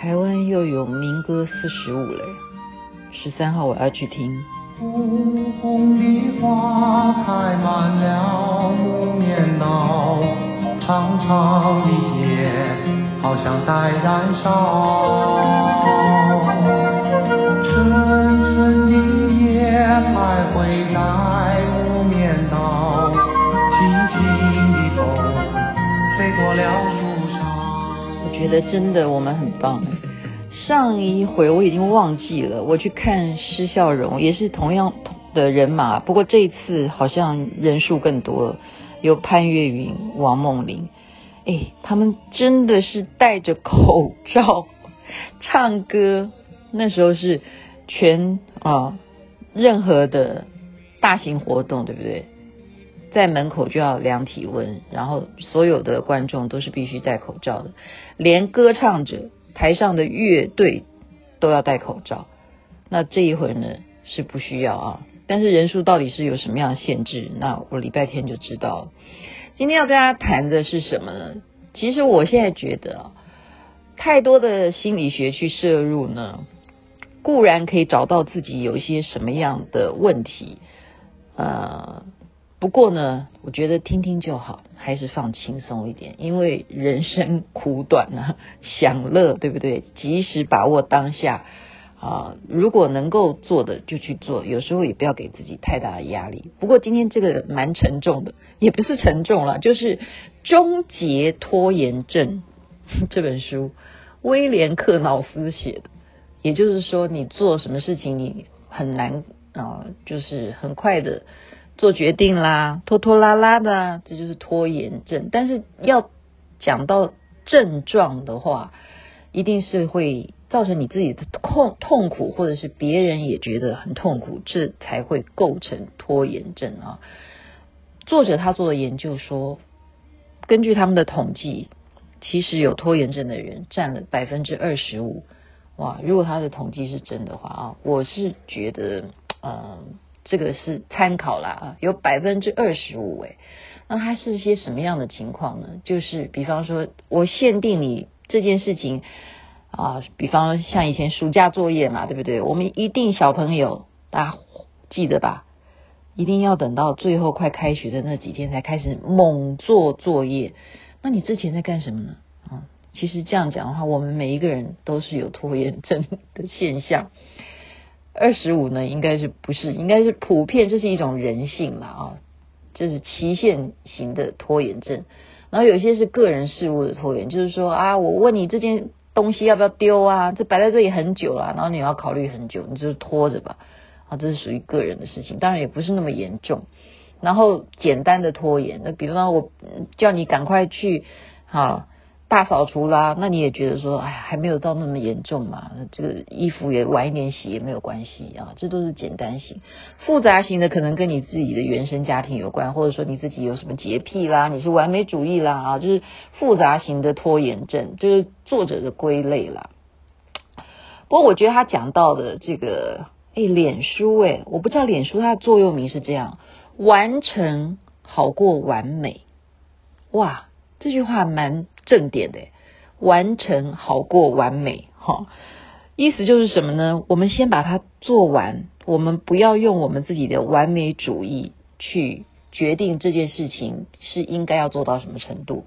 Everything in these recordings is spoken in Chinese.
台湾又有民歌四十五嘞，十三号我要去听。红红的花开满了木棉道，长长的街好像在燃烧，真的我们很棒。上一回我已经忘记了，我去看施孝荣，也是同样的人马，不过这一次好像人数更多，有潘越云、王梦玲，哎，他们真的是戴着口罩 唱歌，那时候是全啊任何的大型活动，对不对？在门口就要量体温，然后所有的观众都是必须戴口罩的，连歌唱者。台上的乐队都要戴口罩，那这一回呢是不需要啊，但是人数到底是有什么样的限制？那我礼拜天就知道了。今天要跟大家谈的是什么呢？其实我现在觉得啊，太多的心理学去摄入呢，固然可以找到自己有一些什么样的问题，呃。不过呢，我觉得听听就好，还是放轻松一点，因为人生苦短啊，享乐对不对？及时把握当下啊，如果能够做的就去做，有时候也不要给自己太大的压力。不过今天这个蛮沉重的，也不是沉重了，就是《终结拖延症》这本书，威廉克瑙斯写的。也就是说，你做什么事情你很难啊，就是很快的。做决定啦，拖拖拉拉的，这就是拖延症。但是要讲到症状的话，一定是会造成你自己的痛痛苦，或者是别人也觉得很痛苦，这才会构成拖延症啊。作者他做的研究说，根据他们的统计，其实有拖延症的人占了百分之二十五。哇，如果他的统计是真的话啊，我是觉得，嗯。这个是参考啦啊，有百分之二十五诶，那它是些什么样的情况呢？就是比方说，我限定你这件事情啊，比方像以前暑假作业嘛，对不对？我们一定小朋友大家记得吧？一定要等到最后快开学的那几天才开始猛做作业。那你之前在干什么呢？啊，其实这样讲的话，我们每一个人都是有拖延症的现象。二十五呢，应该是不是？应该是普遍，这是一种人性了啊，这是期限型的拖延症。然后有些是个人事务的拖延，就是说啊，我问你这件东西要不要丢啊？这摆在这里很久了，然后你要考虑很久，你就拖着吧。啊，这是属于个人的事情，当然也不是那么严重。然后简单的拖延，那比方说我叫你赶快去，好。大扫除啦，那你也觉得说，哎呀，还没有到那么严重嘛？这个衣服也晚一点洗也没有关系啊，这都是简单型。复杂型的可能跟你自己的原生家庭有关，或者说你自己有什么洁癖啦，你是完美主义啦啊，就是复杂型的拖延症，就是作者的归类啦。不过我觉得他讲到的这个，哎，脸书，哎，我不知道脸书它的座右铭是这样，完成好过完美，哇。这句话蛮正点的，完成好过完美，哈，意思就是什么呢？我们先把它做完，我们不要用我们自己的完美主义去决定这件事情是应该要做到什么程度，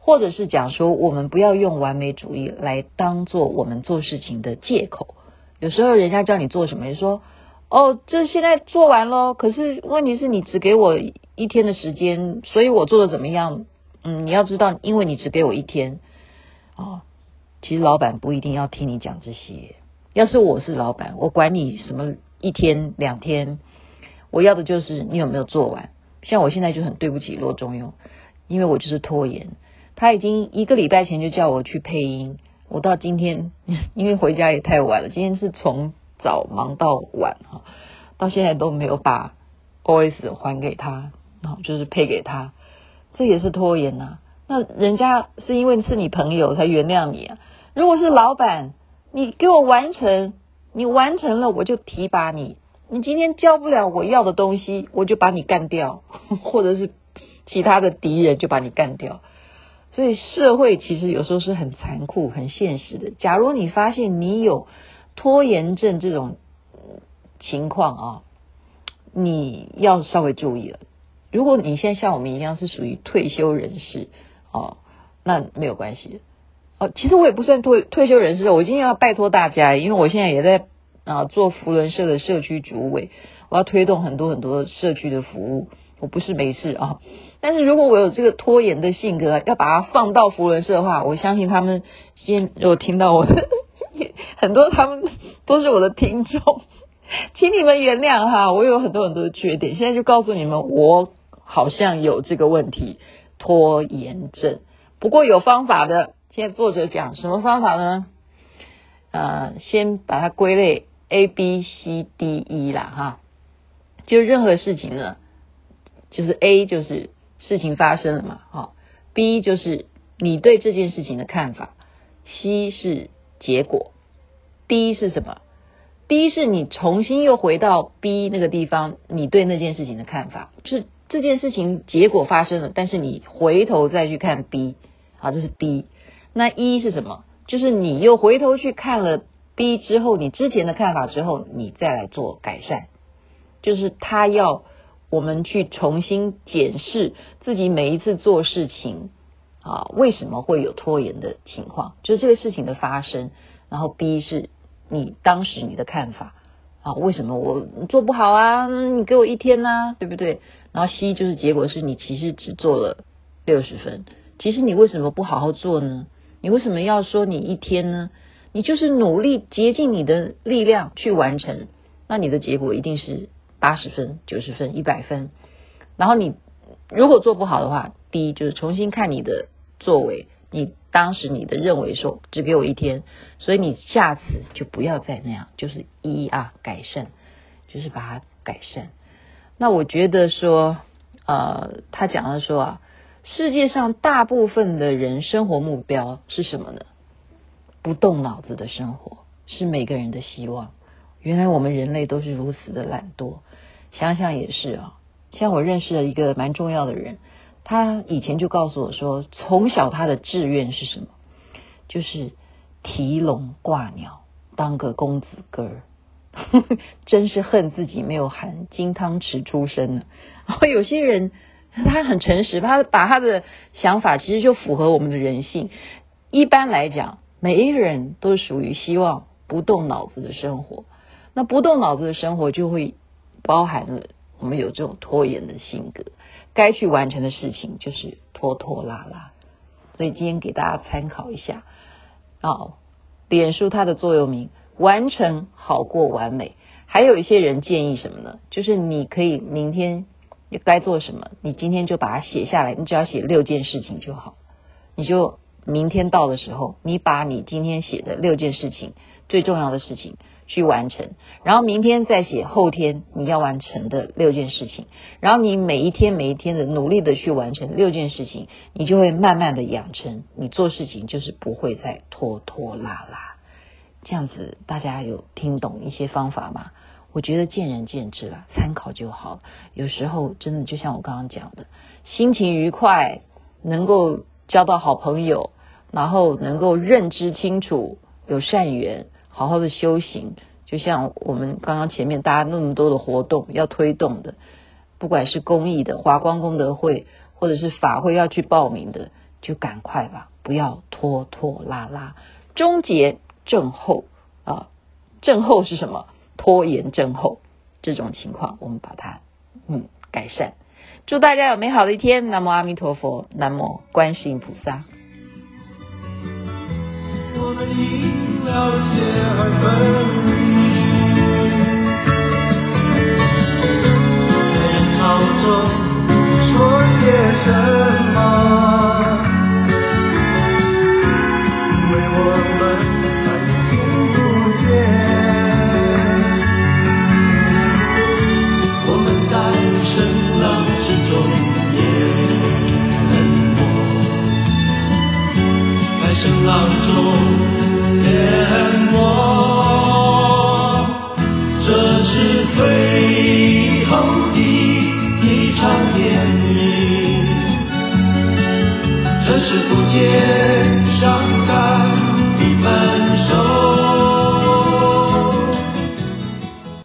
或者是讲说，我们不要用完美主义来当做我们做事情的借口。有时候人家叫你做什么，你说哦，这现在做完了，可是问题是你只给我一天的时间，所以我做的怎么样？嗯，你要知道，因为你只给我一天，哦，其实老板不一定要听你讲这些。要是我是老板，我管你什么一天两天，我要的就是你有没有做完。像我现在就很对不起罗中庸，因为我就是拖延。他已经一个礼拜前就叫我去配音，我到今天因为回家也太晚了，今天是从早忙到晚哈，到现在都没有把 OS 还给他，然后就是配给他。这也是拖延呐、啊，那人家是因为是你朋友才原谅你啊。如果是老板，你给我完成，你完成了我就提拔你。你今天交不了我要的东西，我就把你干掉，或者是其他的敌人就把你干掉。所以社会其实有时候是很残酷、很现实的。假如你发现你有拖延症这种情况啊，你要稍微注意了。如果你现在像我们一样是属于退休人士哦，那没有关系。哦，其实我也不算退退休人士，我今天要拜托大家，因为我现在也在啊做福伦社的社区主委，我要推动很多很多社区的服务。我不是没事啊，但是如果我有这个拖延的性格，要把它放到福伦社的话，我相信他们今天如果听到我的，很多他们都是我的听众，请你们原谅哈，我有很多很多的缺点。现在就告诉你们，我好像有这个问题，拖延症。不过有方法的，现在作者讲什么方法呢？呃，先把它归类 A B C D E 啦哈，就任何事情呢。就是 A 就是事情发生了嘛，好，B 就是你对这件事情的看法，C 是结果，D 是什么？D 是你重新又回到 B 那个地方，你对那件事情的看法，就是这件事情结果发生了，但是你回头再去看 B，啊，这是 B，。那 E 是什么？就是你又回头去看了 B 之后，你之前的看法之后，你再来做改善，就是他要。我们去重新检视自己每一次做事情啊，为什么会有拖延的情况？就是这个事情的发生。然后 B 是你当时你的看法啊，为什么我做不好啊？你给我一天呐，对不对？然后 C 就是结果是你其实只做了六十分。其实你为什么不好好做呢？你为什么要说你一天呢？你就是努力竭尽你的力量去完成，那你的结果一定是。八十分、九十分、一百分，然后你如果做不好的话，第一就是重新看你的作为，你当时你的认为说只给我一天，所以你下次就不要再那样，就是一啊改善，就是把它改善。那我觉得说，呃，他讲的说啊，世界上大部分的人生活目标是什么呢？不动脑子的生活是每个人的希望。原来我们人类都是如此的懒惰，想想也是啊。像我认识了一个蛮重要的人，他以前就告诉我说，从小他的志愿是什么？就是提笼挂鸟，当个公子哥儿。真是恨自己没有含金汤匙出生呢。然 后有些人他很诚实，他把他的想法其实就符合我们的人性。一般来讲，每一个人都属于希望不动脑子的生活。那不动脑子的生活就会包含了我们有这种拖延的性格，该去完成的事情就是拖拖拉拉。所以今天给大家参考一下啊，脸书它的座右铭：完成好过完美。还有一些人建议什么呢？就是你可以明天该做什么，你今天就把它写下来，你只要写六件事情就好。你就明天到的时候，你把你今天写的六件事情最重要的事情。去完成，然后明天再写后天你要完成的六件事情，然后你每一天每一天的努力的去完成六件事情，你就会慢慢的养成，你做事情就是不会再拖拖拉拉。这样子大家有听懂一些方法吗？我觉得见仁见智啦，参考就好。有时候真的就像我刚刚讲的，心情愉快，能够交到好朋友，然后能够认知清楚，有善缘。好好的修行，就像我们刚刚前面大家那么多的活动要推动的，不管是公益的华光功德会，或者是法会要去报名的，就赶快吧，不要拖拖拉拉，终结症候啊，症候是什么？拖延症候这种情况，我们把它嗯改善。祝大家有美好的一天，南无阿弥陀佛，南无观世音菩萨。我们赢了解而分离，在人潮中说些什么？